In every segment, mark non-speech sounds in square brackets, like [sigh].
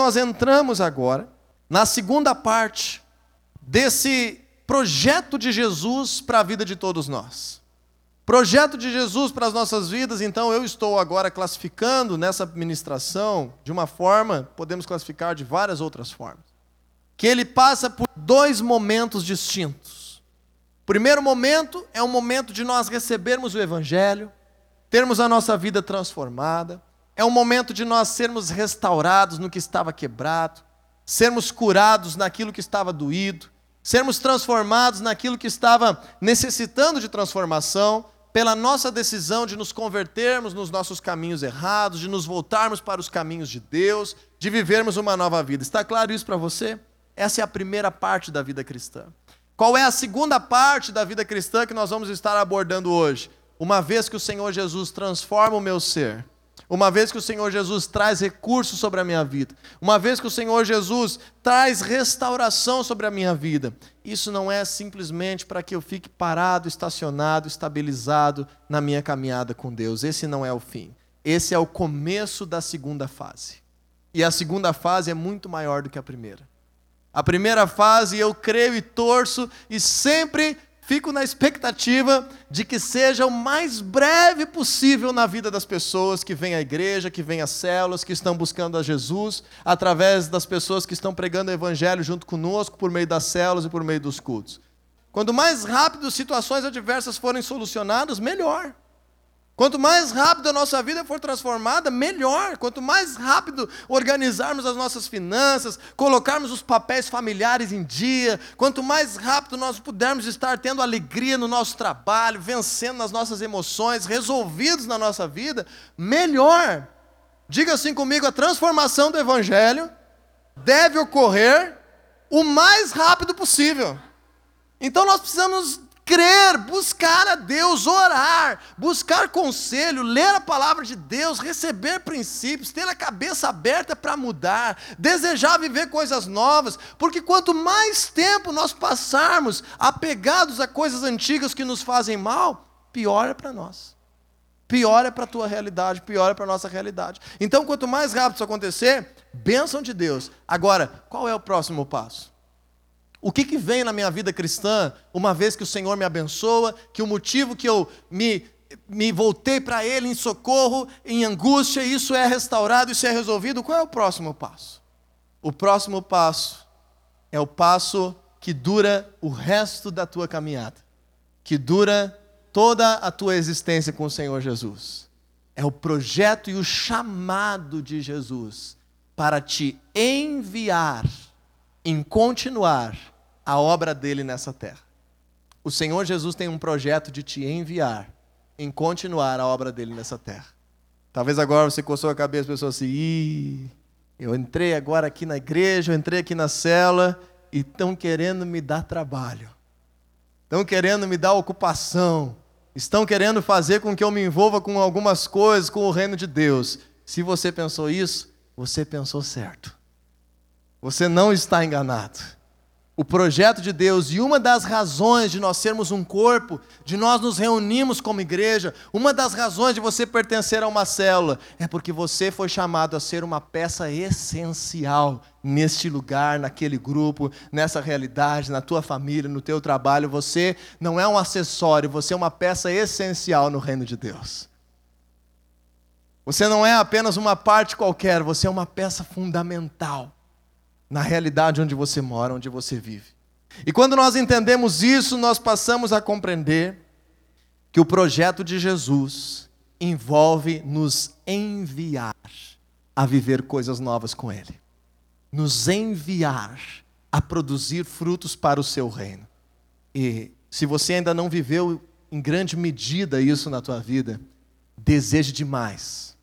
nós entramos agora na segunda parte desse projeto de Jesus para a vida de todos nós. Projeto de Jesus para as nossas vidas, então eu estou agora classificando nessa ministração de uma forma, podemos classificar de várias outras formas, que ele passa por dois momentos distintos. Primeiro momento é o momento de nós recebermos o Evangelho, termos a nossa vida transformada, é o momento de nós sermos restaurados no que estava quebrado, sermos curados naquilo que estava doído, sermos transformados naquilo que estava necessitando de transformação, pela nossa decisão de nos convertermos nos nossos caminhos errados, de nos voltarmos para os caminhos de Deus, de vivermos uma nova vida. Está claro isso para você? Essa é a primeira parte da vida cristã. Qual é a segunda parte da vida cristã que nós vamos estar abordando hoje? Uma vez que o Senhor Jesus transforma o meu ser, uma vez que o Senhor Jesus traz recursos sobre a minha vida, uma vez que o Senhor Jesus traz restauração sobre a minha vida, isso não é simplesmente para que eu fique parado, estacionado, estabilizado na minha caminhada com Deus. Esse não é o fim. Esse é o começo da segunda fase. E a segunda fase é muito maior do que a primeira. A primeira fase eu creio e torço e sempre fico na expectativa de que seja o mais breve possível na vida das pessoas que vêm à igreja, que vêm às células, que estão buscando a Jesus, através das pessoas que estão pregando o evangelho junto conosco, por meio das células e por meio dos cultos. Quanto mais rápido situações adversas forem solucionadas, melhor. Quanto mais rápido a nossa vida for transformada, melhor. Quanto mais rápido organizarmos as nossas finanças, colocarmos os papéis familiares em dia, quanto mais rápido nós pudermos estar tendo alegria no nosso trabalho, vencendo nas nossas emoções, resolvidos na nossa vida, melhor. Diga assim comigo: a transformação do Evangelho deve ocorrer o mais rápido possível. Então nós precisamos crer, buscar a Deus, orar, buscar conselho, ler a palavra de Deus, receber princípios, ter a cabeça aberta para mudar, desejar viver coisas novas, porque quanto mais tempo nós passarmos apegados a coisas antigas que nos fazem mal, pior é para nós. Pior é para a tua realidade, pior é para a nossa realidade. Então, quanto mais rápido isso acontecer, bênção de Deus. Agora, qual é o próximo passo? O que, que vem na minha vida cristã, uma vez que o Senhor me abençoa, que o motivo que eu me, me voltei para Ele em socorro, em angústia, isso é restaurado, isso é resolvido, qual é o próximo passo? O próximo passo é o passo que dura o resto da tua caminhada, que dura toda a tua existência com o Senhor Jesus. É o projeto e o chamado de Jesus para te enviar em continuar a obra dele nessa terra. O Senhor Jesus tem um projeto de te enviar em continuar a obra dele nessa terra. Talvez agora você coçou a cabeça e pensou assim: Ih, eu entrei agora aqui na igreja, eu entrei aqui na cela e estão querendo me dar trabalho, estão querendo me dar ocupação, estão querendo fazer com que eu me envolva com algumas coisas, com o reino de Deus. Se você pensou isso, você pensou certo. Você não está enganado. O projeto de Deus e uma das razões de nós sermos um corpo, de nós nos reunirmos como igreja, uma das razões de você pertencer a uma célula é porque você foi chamado a ser uma peça essencial neste lugar, naquele grupo, nessa realidade, na tua família, no teu trabalho. Você não é um acessório, você é uma peça essencial no reino de Deus. Você não é apenas uma parte qualquer, você é uma peça fundamental na realidade onde você mora, onde você vive. E quando nós entendemos isso, nós passamos a compreender que o projeto de Jesus envolve nos enviar a viver coisas novas com Ele, nos enviar a produzir frutos para o seu reino. E se você ainda não viveu em grande medida isso na tua vida, deseje demais,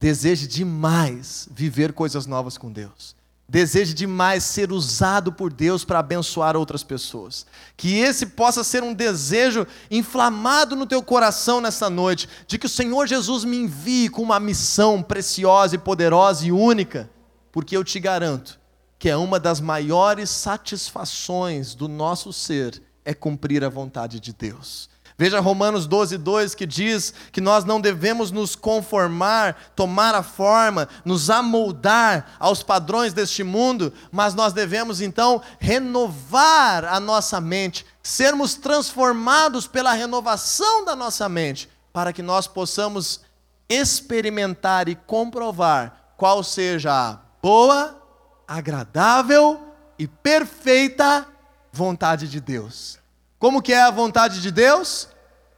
deseje demais viver coisas novas com Deus deseje demais ser usado por Deus para abençoar outras pessoas. Que esse possa ser um desejo inflamado no teu coração nessa noite, de que o Senhor Jesus me envie com uma missão preciosa e poderosa e única, porque eu te garanto que é uma das maiores satisfações do nosso ser é cumprir a vontade de Deus. Veja Romanos 12, 2 que diz que nós não devemos nos conformar, tomar a forma, nos amoldar aos padrões deste mundo, mas nós devemos então renovar a nossa mente, sermos transformados pela renovação da nossa mente, para que nós possamos experimentar e comprovar qual seja a boa, agradável e perfeita vontade de Deus. Como que é a vontade de Deus?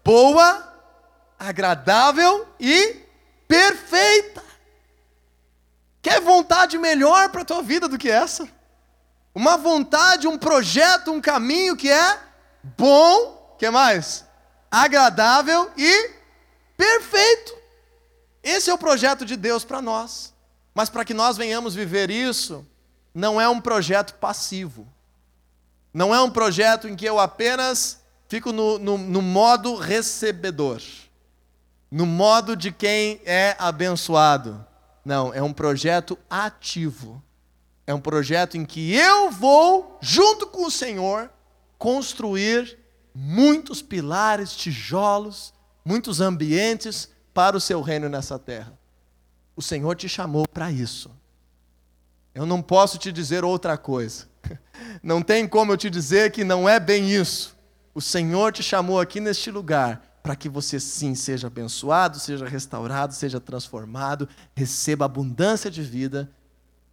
Boa, agradável e perfeita. Quer vontade melhor para a tua vida do que essa? Uma vontade, um projeto, um caminho que é bom, que mais? Agradável e perfeito. Esse é o projeto de Deus para nós. Mas para que nós venhamos viver isso, não é um projeto passivo. Não é um projeto em que eu apenas fico no, no, no modo recebedor, no modo de quem é abençoado. Não, é um projeto ativo. É um projeto em que eu vou, junto com o Senhor, construir muitos pilares, tijolos, muitos ambientes para o seu reino nessa terra. O Senhor te chamou para isso. Eu não posso te dizer outra coisa. [laughs] Não tem como eu te dizer que não é bem isso. O Senhor te chamou aqui neste lugar para que você sim seja abençoado, seja restaurado, seja transformado, receba abundância de vida.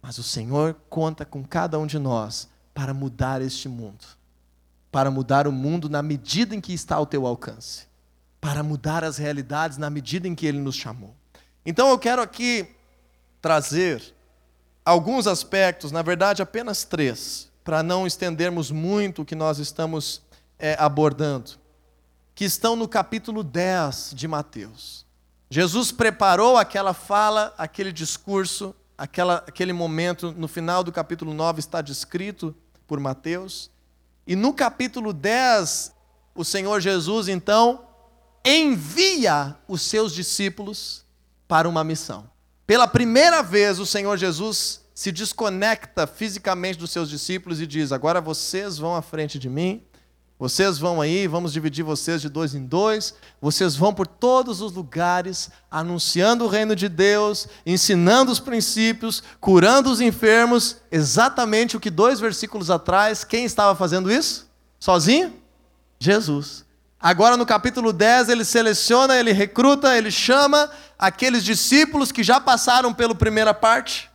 Mas o Senhor conta com cada um de nós para mudar este mundo. Para mudar o mundo na medida em que está ao teu alcance. Para mudar as realidades na medida em que Ele nos chamou. Então eu quero aqui trazer alguns aspectos, na verdade apenas três, para não estendermos muito o que nós estamos é, abordando, que estão no capítulo 10 de Mateus. Jesus preparou aquela fala, aquele discurso, aquela, aquele momento, no final do capítulo 9 está descrito por Mateus. E no capítulo 10, o Senhor Jesus então envia os seus discípulos para uma missão. Pela primeira vez, o Senhor Jesus se desconecta fisicamente dos seus discípulos e diz: Agora vocês vão à frente de mim, vocês vão aí, vamos dividir vocês de dois em dois, vocês vão por todos os lugares, anunciando o reino de Deus, ensinando os princípios, curando os enfermos, exatamente o que dois versículos atrás, quem estava fazendo isso? Sozinho? Jesus. Agora no capítulo 10, ele seleciona, ele recruta, ele chama aqueles discípulos que já passaram pela primeira parte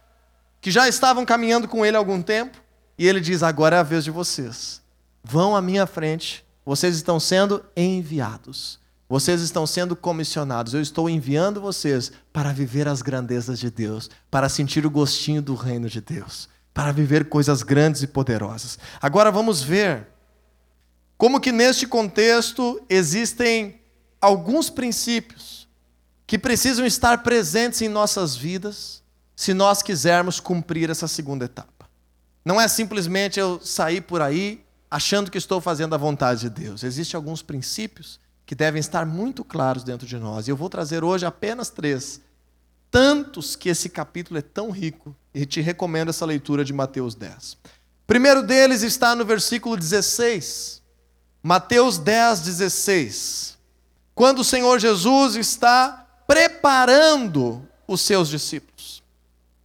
que já estavam caminhando com ele há algum tempo, e ele diz: Agora é a vez de vocês. Vão à minha frente, vocês estão sendo enviados. Vocês estão sendo comissionados. Eu estou enviando vocês para viver as grandezas de Deus, para sentir o gostinho do reino de Deus, para viver coisas grandes e poderosas. Agora vamos ver como que neste contexto existem alguns princípios que precisam estar presentes em nossas vidas se nós quisermos cumprir essa segunda etapa. Não é simplesmente eu sair por aí achando que estou fazendo a vontade de Deus. Existem alguns princípios que devem estar muito claros dentro de nós. E eu vou trazer hoje apenas três. Tantos que esse capítulo é tão rico, e te recomendo essa leitura de Mateus 10. O primeiro deles está no versículo 16. Mateus 10, 16. Quando o Senhor Jesus está preparando os seus discípulos.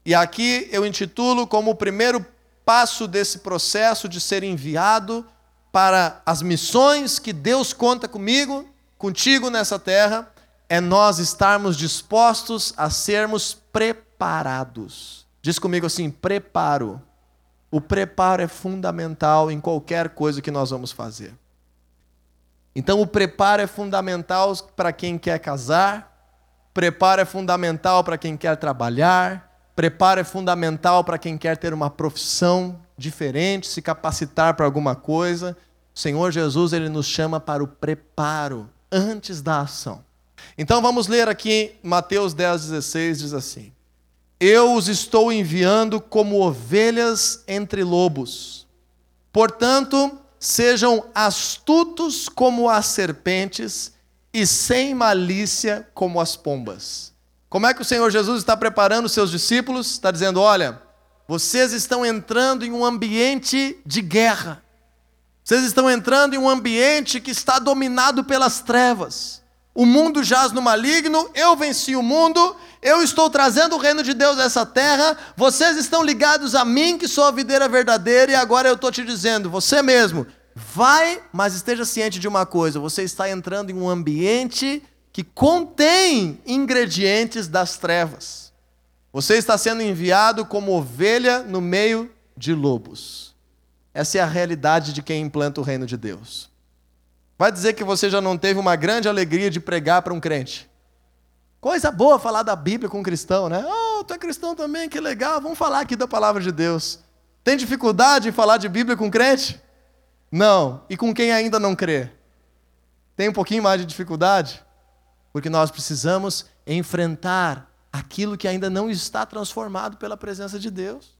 E aqui eu intitulo como o primeiro passo desse processo de ser enviado para as missões que Deus conta comigo, contigo nessa terra, é nós estarmos dispostos a sermos preparados. Diz comigo assim: preparo. O preparo é fundamental em qualquer coisa que nós vamos fazer. Então, o preparo é fundamental para quem quer casar, preparo é fundamental para quem quer trabalhar, Preparo é fundamental para quem quer ter uma profissão diferente, se capacitar para alguma coisa. O Senhor Jesus ele nos chama para o preparo antes da ação. Então vamos ler aqui Mateus 10, 16, diz assim: Eu os estou enviando como ovelhas entre lobos. Portanto, sejam astutos como as serpentes e sem malícia como as pombas. Como é que o Senhor Jesus está preparando os seus discípulos? Está dizendo: olha, vocês estão entrando em um ambiente de guerra. Vocês estão entrando em um ambiente que está dominado pelas trevas. O mundo jaz no maligno, eu venci o mundo, eu estou trazendo o reino de Deus a essa terra, vocês estão ligados a mim, que sou a videira verdadeira, e agora eu estou te dizendo, você mesmo, vai, mas esteja ciente de uma coisa: você está entrando em um ambiente que contém ingredientes das trevas. Você está sendo enviado como ovelha no meio de lobos. Essa é a realidade de quem implanta o reino de Deus. Vai dizer que você já não teve uma grande alegria de pregar para um crente. Coisa boa falar da Bíblia com um cristão, né? Oh, tu é cristão também, que legal, vamos falar aqui da palavra de Deus. Tem dificuldade em falar de Bíblia com crente? Não. E com quem ainda não crê? Tem um pouquinho mais de dificuldade? Porque nós precisamos enfrentar aquilo que ainda não está transformado pela presença de Deus.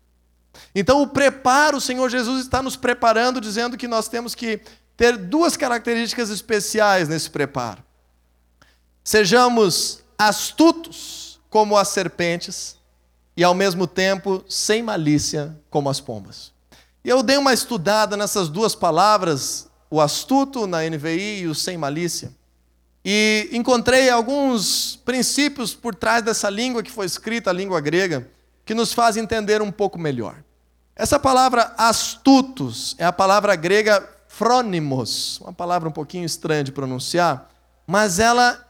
Então, o preparo, o Senhor Jesus está nos preparando, dizendo que nós temos que ter duas características especiais nesse preparo. Sejamos astutos como as serpentes e, ao mesmo tempo, sem malícia como as pombas. E eu dei uma estudada nessas duas palavras, o astuto na NVI e o sem malícia. E encontrei alguns princípios por trás dessa língua que foi escrita, a língua grega, que nos faz entender um pouco melhor. Essa palavra astutos é a palavra grega frônimos, uma palavra um pouquinho estranha de pronunciar, mas ela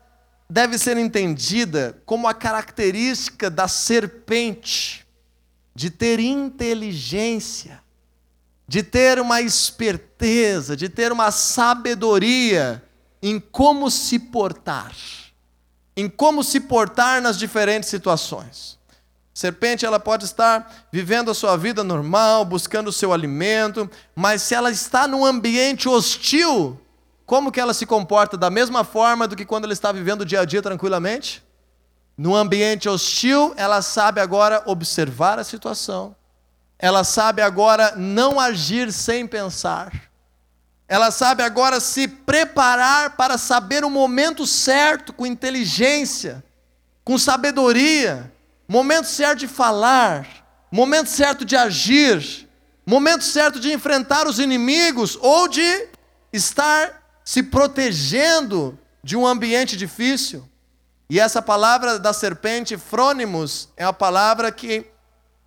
deve ser entendida como a característica da serpente de ter inteligência, de ter uma esperteza, de ter uma sabedoria em como se portar, em como se portar nas diferentes situações. Serpente, ela pode estar vivendo a sua vida normal, buscando o seu alimento, mas se ela está num ambiente hostil, como que ela se comporta da mesma forma do que quando ela está vivendo o dia a dia tranquilamente? No ambiente hostil, ela sabe agora observar a situação. Ela sabe agora não agir sem pensar. Ela sabe agora se preparar para saber o momento certo, com inteligência, com sabedoria, momento certo de falar, momento certo de agir, momento certo de enfrentar os inimigos ou de estar se protegendo de um ambiente difícil. E essa palavra da serpente, frônimos, é a palavra que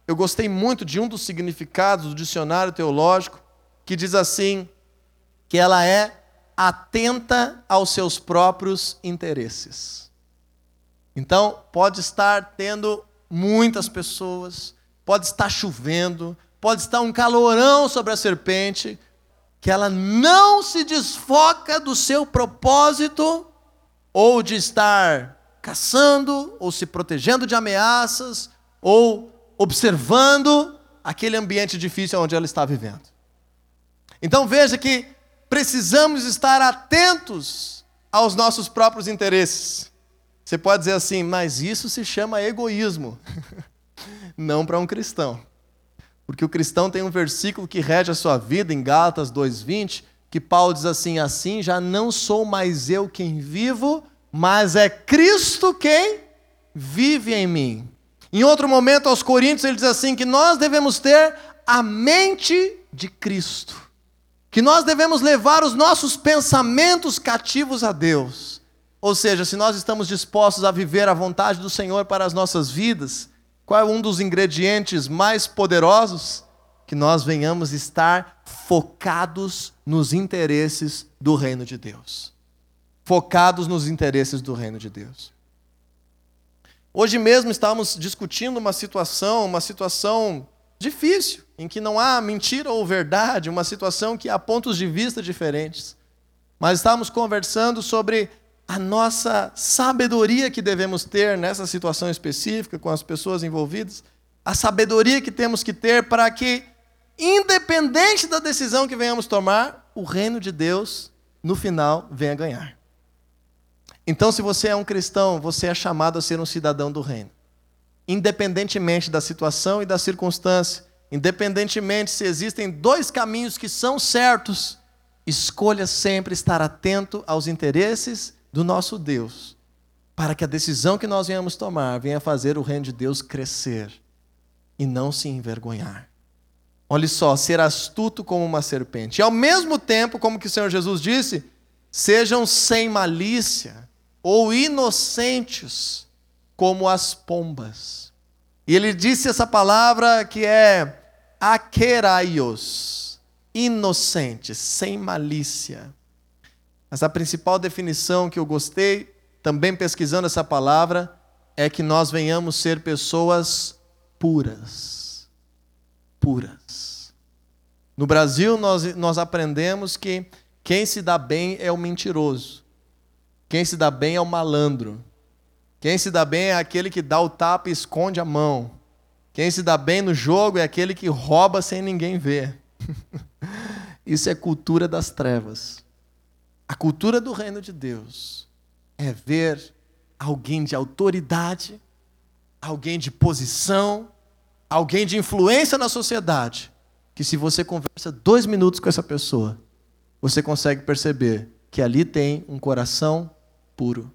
eu gostei muito de um dos significados do dicionário teológico, que diz assim: que ela é atenta aos seus próprios interesses. Então, pode estar tendo muitas pessoas, pode estar chovendo, pode estar um calorão sobre a serpente, que ela não se desfoca do seu propósito, ou de estar caçando, ou se protegendo de ameaças, ou observando aquele ambiente difícil onde ela está vivendo. Então veja que precisamos estar atentos aos nossos próprios interesses. Você pode dizer assim, mas isso se chama egoísmo. [laughs] Não para um cristão. Porque o cristão tem um versículo que rege a sua vida, em Gálatas 2,20, que Paulo diz assim: Assim já não sou mais eu quem vivo, mas é Cristo quem vive em mim. Em outro momento, aos Coríntios, ele diz assim: que nós devemos ter a mente de Cristo que nós devemos levar os nossos pensamentos cativos a Deus. Ou seja, se nós estamos dispostos a viver a vontade do Senhor para as nossas vidas, qual é um dos ingredientes mais poderosos? Que nós venhamos estar focados nos interesses do reino de Deus. Focados nos interesses do reino de Deus. Hoje mesmo estávamos discutindo uma situação, uma situação difícil, em que não há mentira ou verdade, uma situação que há pontos de vista diferentes. Mas estamos conversando sobre a nossa sabedoria que devemos ter nessa situação específica com as pessoas envolvidas, a sabedoria que temos que ter para que, independente da decisão que venhamos tomar, o reino de Deus, no final, venha ganhar. Então, se você é um cristão, você é chamado a ser um cidadão do reino independentemente da situação e da circunstância, independentemente se existem dois caminhos que são certos, escolha sempre estar atento aos interesses do nosso Deus, para que a decisão que nós venhamos tomar venha fazer o reino de Deus crescer e não se envergonhar. Olha só, ser astuto como uma serpente. E ao mesmo tempo, como que o Senhor Jesus disse, sejam sem malícia ou inocentes como as pombas. E ele disse essa palavra que é akeraios, inocentes, sem malícia. Mas a principal definição que eu gostei, também pesquisando essa palavra, é que nós venhamos ser pessoas puras. Puras. No Brasil, nós, nós aprendemos que quem se dá bem é o mentiroso. Quem se dá bem é o malandro. Quem se dá bem é aquele que dá o tapa e esconde a mão. Quem se dá bem no jogo é aquele que rouba sem ninguém ver. [laughs] Isso é cultura das trevas. A cultura do reino de Deus é ver alguém de autoridade, alguém de posição, alguém de influência na sociedade, que se você conversa dois minutos com essa pessoa, você consegue perceber que ali tem um coração puro,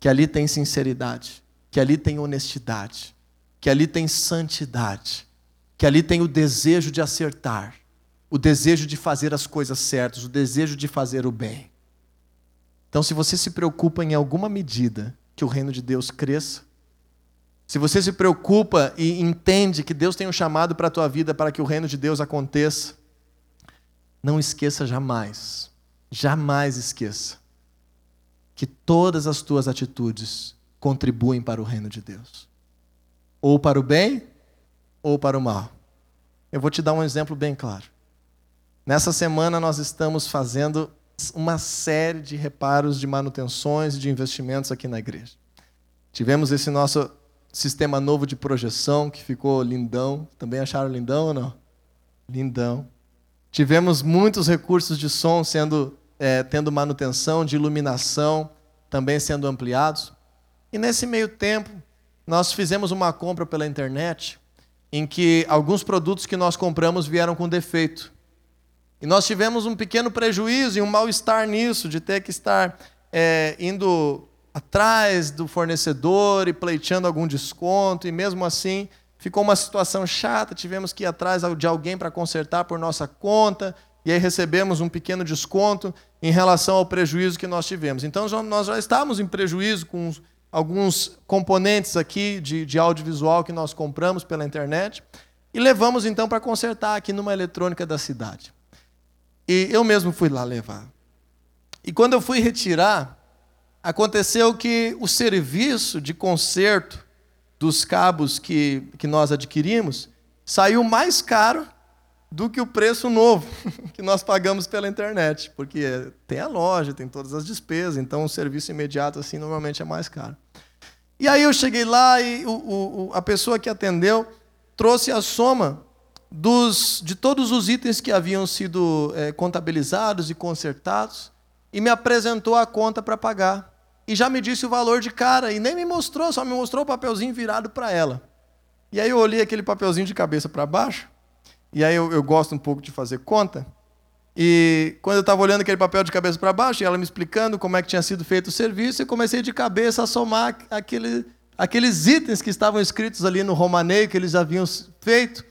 que ali tem sinceridade, que ali tem honestidade, que ali tem santidade, que ali tem o desejo de acertar, o desejo de fazer as coisas certas, o desejo de fazer o bem. Então, se você se preocupa em alguma medida que o reino de Deus cresça, se você se preocupa e entende que Deus tem um chamado para a tua vida para que o reino de Deus aconteça, não esqueça jamais, jamais esqueça, que todas as tuas atitudes contribuem para o reino de Deus. Ou para o bem, ou para o mal. Eu vou te dar um exemplo bem claro. Nessa semana nós estamos fazendo uma série de reparos, de manutenções e de investimentos aqui na igreja. Tivemos esse nosso sistema novo de projeção que ficou lindão. Também acharam lindão ou não? Lindão. Tivemos muitos recursos de som sendo é, tendo manutenção, de iluminação também sendo ampliados. E nesse meio tempo, nós fizemos uma compra pela internet em que alguns produtos que nós compramos vieram com defeito. E nós tivemos um pequeno prejuízo e um mal-estar nisso, de ter que estar é, indo atrás do fornecedor e pleiteando algum desconto, e mesmo assim ficou uma situação chata, tivemos que ir atrás de alguém para consertar por nossa conta, e aí recebemos um pequeno desconto em relação ao prejuízo que nós tivemos. Então nós já estávamos em prejuízo com alguns componentes aqui de, de audiovisual que nós compramos pela internet, e levamos então para consertar aqui numa eletrônica da cidade. E eu mesmo fui lá levar. E quando eu fui retirar, aconteceu que o serviço de conserto dos cabos que, que nós adquirimos saiu mais caro do que o preço novo [laughs] que nós pagamos pela internet, porque tem a loja, tem todas as despesas, então o serviço imediato assim normalmente é mais caro. E aí eu cheguei lá e o, o, a pessoa que atendeu trouxe a soma dos, de todos os itens que haviam sido é, contabilizados e consertados e me apresentou a conta para pagar. E já me disse o valor de cara e nem me mostrou, só me mostrou o papelzinho virado para ela. E aí eu olhei aquele papelzinho de cabeça para baixo, e aí eu, eu gosto um pouco de fazer conta. E quando eu estava olhando aquele papel de cabeça para baixo, e ela me explicando como é que tinha sido feito o serviço, eu comecei de cabeça a somar aquele, aqueles itens que estavam escritos ali no romaneio que eles haviam feito.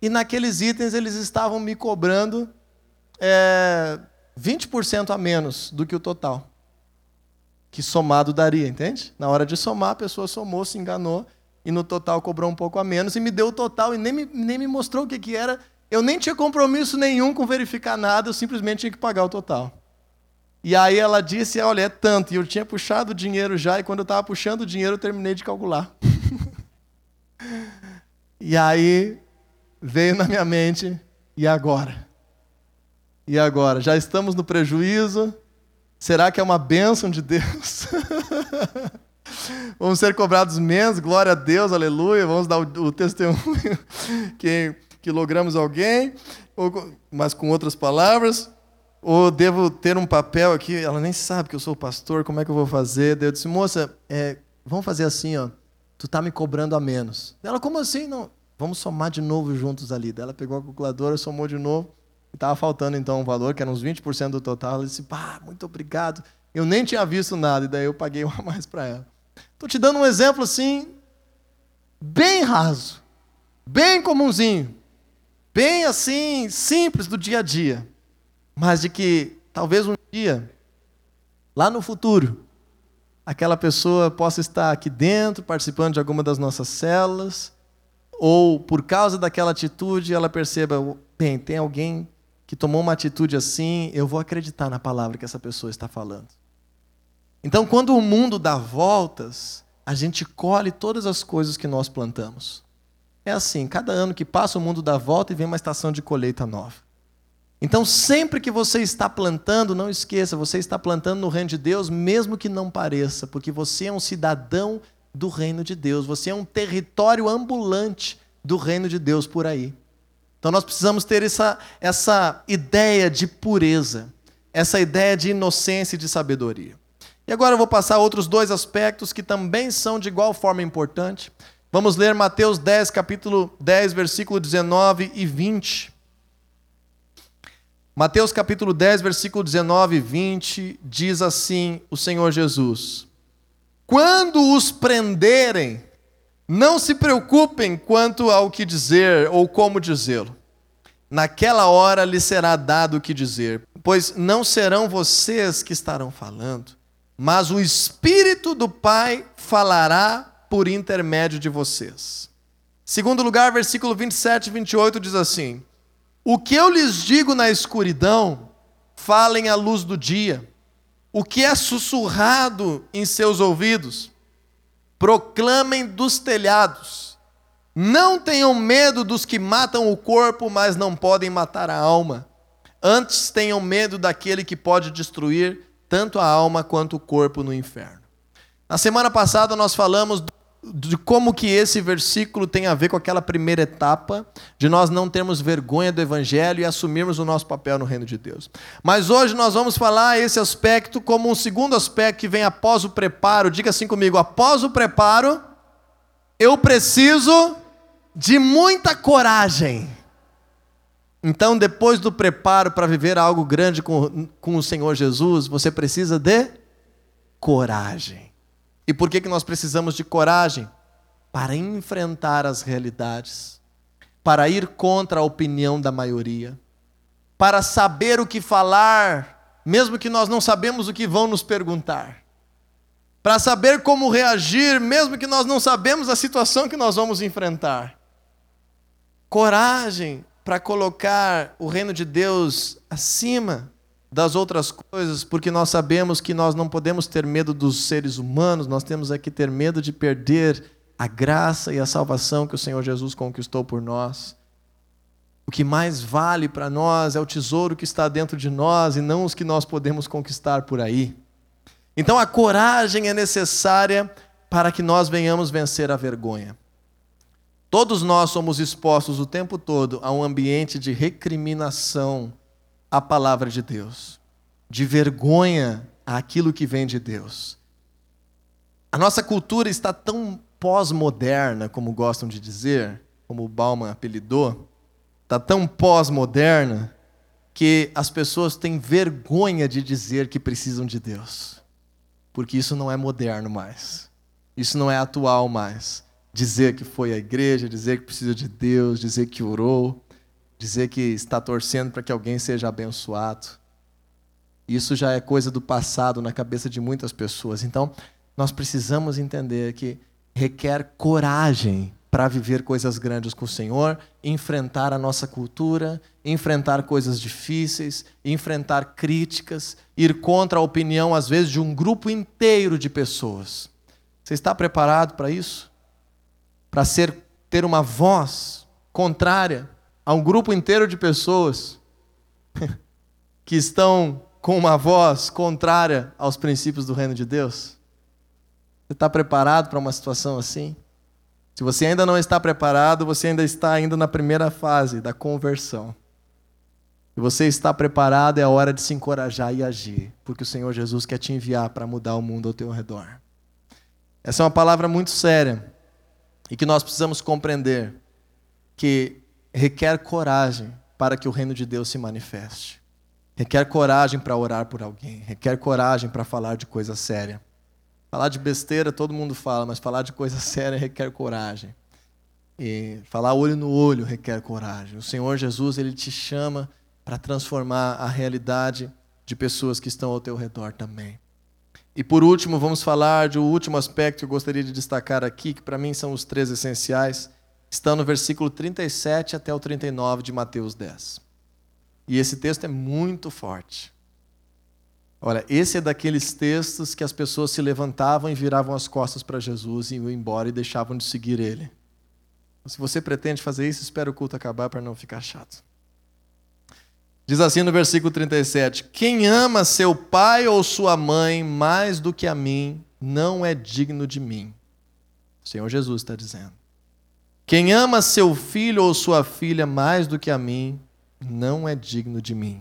E naqueles itens eles estavam me cobrando é, 20% a menos do que o total. Que somado daria, entende? Na hora de somar, a pessoa somou, se enganou, e no total cobrou um pouco a menos, e me deu o total, e nem me, nem me mostrou o que, que era. Eu nem tinha compromisso nenhum com verificar nada, eu simplesmente tinha que pagar o total. E aí ela disse, olha, é tanto. E eu tinha puxado o dinheiro já, e quando eu estava puxando o dinheiro, eu terminei de calcular. [laughs] e aí veio na minha mente, e agora? E agora? Já estamos no prejuízo? Será que é uma bênção de Deus? [laughs] [laughs] Vamos ser cobrados menos, glória a Deus, aleluia. Vamos dar o, o testemunho [laughs] que, que logramos alguém, ou, mas com outras palavras. Ou devo ter um papel aqui, ela nem sabe que eu sou pastor, como é que eu vou fazer? Eu disse, moça, é, vamos fazer assim, ó. Tu tá me cobrando a menos. Ela, como assim? Não, vamos somar de novo juntos ali. Ela pegou a calculadora, somou de novo. E estava faltando então um valor, que era uns 20% do total. Ela disse, pá, muito obrigado. Eu nem tinha visto nada, e daí eu paguei [laughs] um a mais para ela. Estou te dando um exemplo assim, bem raso, bem comunzinho. bem assim, simples do dia a dia, mas de que talvez um dia, lá no futuro, aquela pessoa possa estar aqui dentro, participando de alguma das nossas células, ou por causa daquela atitude ela perceba, bem, tem alguém que tomou uma atitude assim, eu vou acreditar na palavra que essa pessoa está falando. Então, quando o mundo dá voltas, a gente colhe todas as coisas que nós plantamos. É assim, cada ano que passa o mundo dá volta e vem uma estação de colheita nova. Então, sempre que você está plantando, não esqueça, você está plantando no reino de Deus, mesmo que não pareça, porque você é um cidadão do reino de Deus, você é um território ambulante do reino de Deus por aí. Então nós precisamos ter essa, essa ideia de pureza, essa ideia de inocência e de sabedoria. E agora eu vou passar outros dois aspectos que também são de igual forma importantes. Vamos ler Mateus 10, capítulo 10, versículo 19 e 20. Mateus capítulo 10, versículo 19 e 20 diz assim: o Senhor Jesus: Quando os prenderem, não se preocupem quanto ao que dizer ou como dizê-lo. Naquela hora lhe será dado o que dizer, pois não serão vocês que estarão falando, mas o Espírito do Pai falará por intermédio de vocês. Segundo lugar, versículo 27 e 28 diz assim: O que eu lhes digo na escuridão, falem à luz do dia. O que é sussurrado em seus ouvidos, proclamem dos telhados. Não tenham medo dos que matam o corpo, mas não podem matar a alma. Antes tenham medo daquele que pode destruir tanto a alma quanto o corpo no inferno. Na semana passada nós falamos de como que esse versículo tem a ver com aquela primeira etapa de nós não termos vergonha do evangelho e assumirmos o nosso papel no reino de Deus. Mas hoje nós vamos falar esse aspecto como um segundo aspecto que vem após o preparo. Diga assim comigo: após o preparo, eu preciso de muita coragem. Então, depois do preparo para viver algo grande com, com o Senhor Jesus, você precisa de coragem. E por que, que nós precisamos de coragem? Para enfrentar as realidades, para ir contra a opinião da maioria, para saber o que falar, mesmo que nós não sabemos o que vão nos perguntar, para saber como reagir, mesmo que nós não sabemos a situação que nós vamos enfrentar. Coragem para colocar o reino de Deus acima das outras coisas, porque nós sabemos que nós não podemos ter medo dos seres humanos, nós temos é que ter medo de perder a graça e a salvação que o Senhor Jesus conquistou por nós. O que mais vale para nós é o tesouro que está dentro de nós e não os que nós podemos conquistar por aí. Então a coragem é necessária para que nós venhamos vencer a vergonha. Todos nós somos expostos o tempo todo a um ambiente de recriminação à palavra de Deus, de vergonha àquilo que vem de Deus. A nossa cultura está tão pós-moderna, como gostam de dizer, como o Bauman apelidou, está tão pós-moderna que as pessoas têm vergonha de dizer que precisam de Deus, porque isso não é moderno mais, isso não é atual mais dizer que foi à igreja, dizer que precisa de Deus, dizer que orou, dizer que está torcendo para que alguém seja abençoado. Isso já é coisa do passado na cabeça de muitas pessoas. Então, nós precisamos entender que requer coragem para viver coisas grandes com o Senhor, enfrentar a nossa cultura, enfrentar coisas difíceis, enfrentar críticas, ir contra a opinião, às vezes, de um grupo inteiro de pessoas. Você está preparado para isso? Para ser ter uma voz contrária a um grupo inteiro de pessoas [laughs] que estão com uma voz contrária aos princípios do reino de Deus? Você está preparado para uma situação assim? Se você ainda não está preparado, você ainda está ainda na primeira fase da conversão. E você está preparado, é a hora de se encorajar e agir, porque o Senhor Jesus quer te enviar para mudar o mundo ao teu redor. Essa é uma palavra muito séria. E que nós precisamos compreender que requer coragem para que o reino de Deus se manifeste. Requer coragem para orar por alguém, requer coragem para falar de coisa séria. Falar de besteira todo mundo fala, mas falar de coisa [laughs] séria requer coragem. E falar olho no olho requer coragem. O Senhor Jesus, ele te chama para transformar a realidade de pessoas que estão ao teu redor também. E por último, vamos falar de um último aspecto que eu gostaria de destacar aqui, que para mim são os três essenciais. Estão no versículo 37 até o 39 de Mateus 10. E esse texto é muito forte. Olha, esse é daqueles textos que as pessoas se levantavam e viravam as costas para Jesus e iam embora e deixavam de seguir ele. Se você pretende fazer isso, espera o culto acabar para não ficar chato. Diz assim no versículo 37: Quem ama seu pai ou sua mãe mais do que a mim, não é digno de mim. O Senhor Jesus está dizendo. Quem ama seu filho ou sua filha mais do que a mim, não é digno de mim.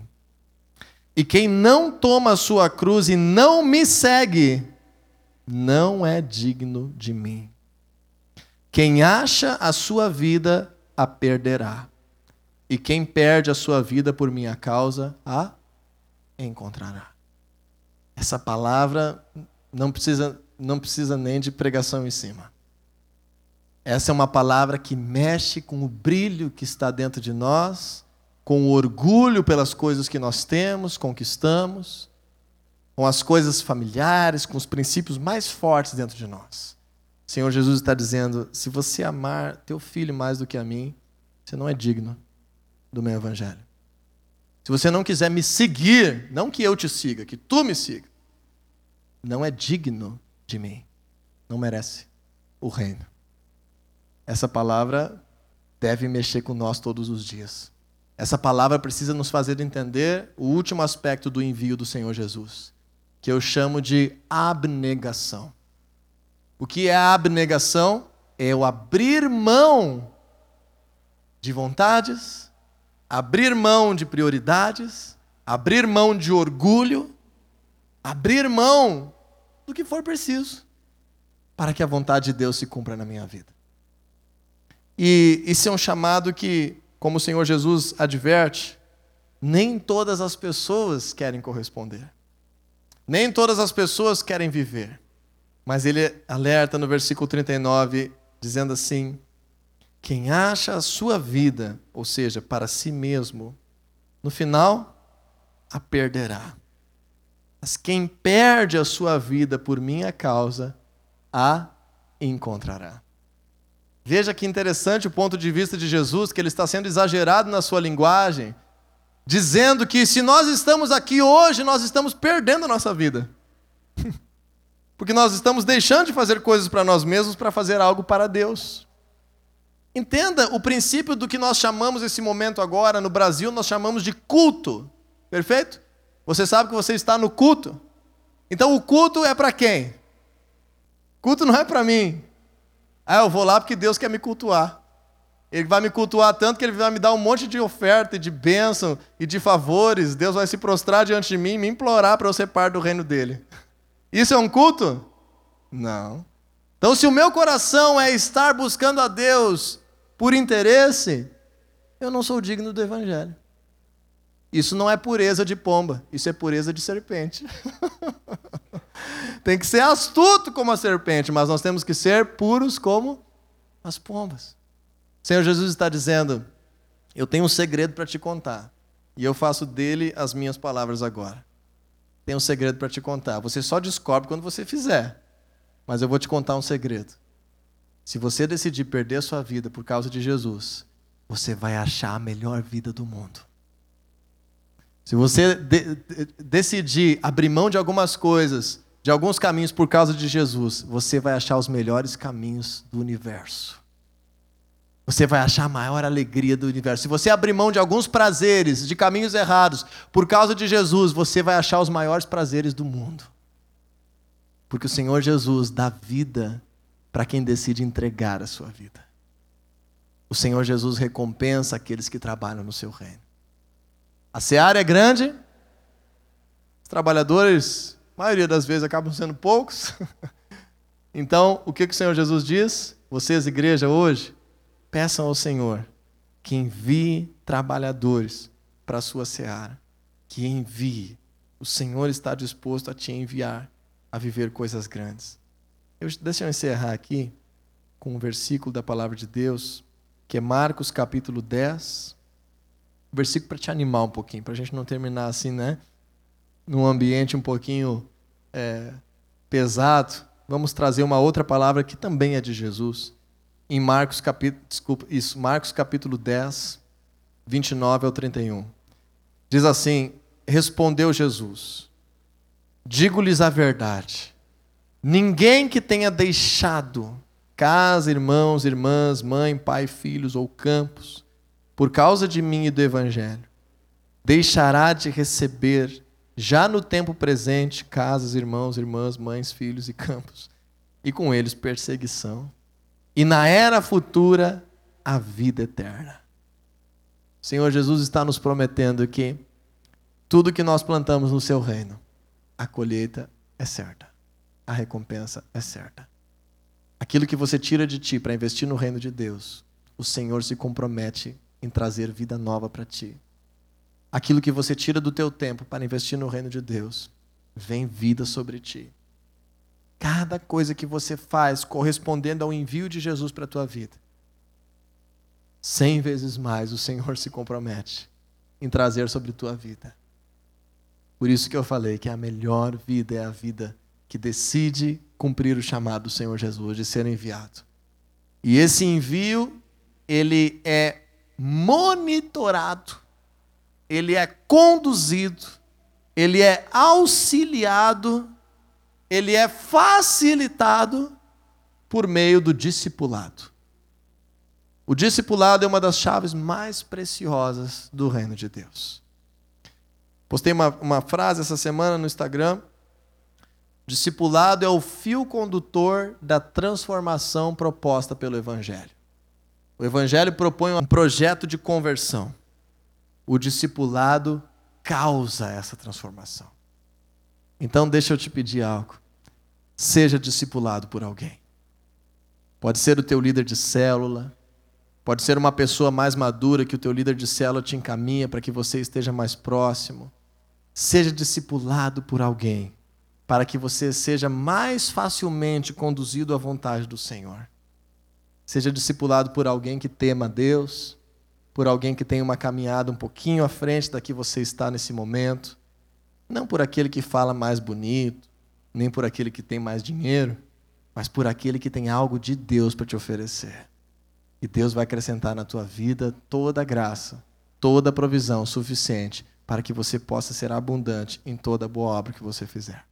E quem não toma a sua cruz e não me segue, não é digno de mim. Quem acha a sua vida, a perderá. E quem perde a sua vida por minha causa, a encontrará. Essa palavra não precisa, não precisa nem de pregação em cima. Essa é uma palavra que mexe com o brilho que está dentro de nós com o orgulho pelas coisas que nós temos, conquistamos, com as coisas familiares, com os princípios mais fortes dentro de nós. O Senhor Jesus está dizendo: se você amar teu filho mais do que a mim, você não é digno do meu evangelho. Se você não quiser me seguir, não que eu te siga, que tu me siga, não é digno de mim, não merece o reino. Essa palavra deve mexer com nós todos os dias. Essa palavra precisa nos fazer entender o último aspecto do envio do Senhor Jesus, que eu chamo de abnegação. O que é a abnegação? É o abrir mão de vontades, abrir mão de prioridades, abrir mão de orgulho, abrir mão do que for preciso para que a vontade de Deus se cumpra na minha vida. E isso é um chamado que como o Senhor Jesus adverte, nem todas as pessoas querem corresponder. Nem todas as pessoas querem viver. Mas ele alerta no versículo 39, dizendo assim: Quem acha a sua vida, ou seja, para si mesmo, no final a perderá. Mas quem perde a sua vida por minha causa, a encontrará. Veja que interessante o ponto de vista de Jesus, que ele está sendo exagerado na sua linguagem, dizendo que se nós estamos aqui hoje, nós estamos perdendo a nossa vida. [laughs] Porque nós estamos deixando de fazer coisas para nós mesmos para fazer algo para Deus. Entenda o princípio do que nós chamamos esse momento agora no Brasil, nós chamamos de culto. Perfeito? Você sabe que você está no culto. Então o culto é para quem? Culto não é para mim. Ah, eu vou lá porque Deus quer me cultuar. Ele vai me cultuar tanto que ele vai me dar um monte de oferta, de bênção e de favores. Deus vai se prostrar diante de mim e me implorar para eu ser parte do reino dele. Isso é um culto? Não. Então, se o meu coração é estar buscando a Deus por interesse, eu não sou digno do Evangelho. Isso não é pureza de pomba, isso é pureza de serpente. [laughs] Tem que ser astuto como a serpente, mas nós temos que ser puros como as pombas. O Senhor Jesus está dizendo: Eu tenho um segredo para te contar. E eu faço dele as minhas palavras agora. Tenho um segredo para te contar. Você só descobre quando você fizer. Mas eu vou te contar um segredo. Se você decidir perder a sua vida por causa de Jesus, você vai achar a melhor vida do mundo. Se você de decidir abrir mão de algumas coisas de alguns caminhos por causa de Jesus, você vai achar os melhores caminhos do universo. Você vai achar a maior alegria do universo. Se você abrir mão de alguns prazeres, de caminhos errados, por causa de Jesus, você vai achar os maiores prazeres do mundo. Porque o Senhor Jesus dá vida para quem decide entregar a sua vida. O Senhor Jesus recompensa aqueles que trabalham no seu reino. A seara é grande, os trabalhadores a maioria das vezes acabam sendo poucos. [laughs] então, o que, que o Senhor Jesus diz? Vocês, igreja, hoje, peçam ao Senhor que envie trabalhadores para a sua seara. Que envie. O Senhor está disposto a te enviar a viver coisas grandes. Eu, deixa eu encerrar aqui com um versículo da palavra de Deus, que é Marcos capítulo 10. Um versículo para te animar um pouquinho, para a gente não terminar assim, né? Num ambiente um pouquinho é, pesado. Vamos trazer uma outra palavra que também é de Jesus. Em Marcos capítulo, desculpa, isso, Marcos capítulo 10, 29 ao 31. Diz assim: Respondeu Jesus: Digo-lhes a verdade. Ninguém que tenha deixado casa, irmãos, irmãs, mãe, pai, filhos ou campos, por causa de mim e do Evangelho, deixará de receber, já no tempo presente, casas, irmãos, irmãs, mães, filhos e campos, e com eles perseguição, e na era futura, a vida eterna. O Senhor Jesus está nos prometendo que tudo que nós plantamos no seu reino, a colheita é certa, a recompensa é certa. Aquilo que você tira de ti para investir no reino de Deus, o Senhor se compromete em trazer vida nova para ti. Aquilo que você tira do teu tempo para investir no reino de Deus, vem vida sobre ti. Cada coisa que você faz correspondendo ao envio de Jesus para a tua vida, cem vezes mais o Senhor se compromete em trazer sobre tua vida. Por isso que eu falei que a melhor vida é a vida que decide cumprir o chamado do Senhor Jesus de ser enviado. E esse envio, ele é monitorado, ele é conduzido, ele é auxiliado, ele é facilitado por meio do discipulado. O discipulado é uma das chaves mais preciosas do reino de Deus. Postei uma, uma frase essa semana no Instagram. Discipulado é o fio condutor da transformação proposta pelo Evangelho. O Evangelho propõe um projeto de conversão. O discipulado causa essa transformação. Então, deixa eu te pedir algo. Seja discipulado por alguém. Pode ser o teu líder de célula, Pode ser uma pessoa mais madura que o teu líder de célula te encaminha para que você esteja mais próximo. Seja discipulado por alguém, para que você seja mais facilmente conduzido à vontade do Senhor. Seja discipulado por alguém que tema Deus, por alguém que tenha uma caminhada um pouquinho à frente da que você está nesse momento. Não por aquele que fala mais bonito, nem por aquele que tem mais dinheiro, mas por aquele que tem algo de Deus para te oferecer. E Deus vai acrescentar na tua vida toda a graça, toda a provisão suficiente para que você possa ser abundante em toda boa obra que você fizer.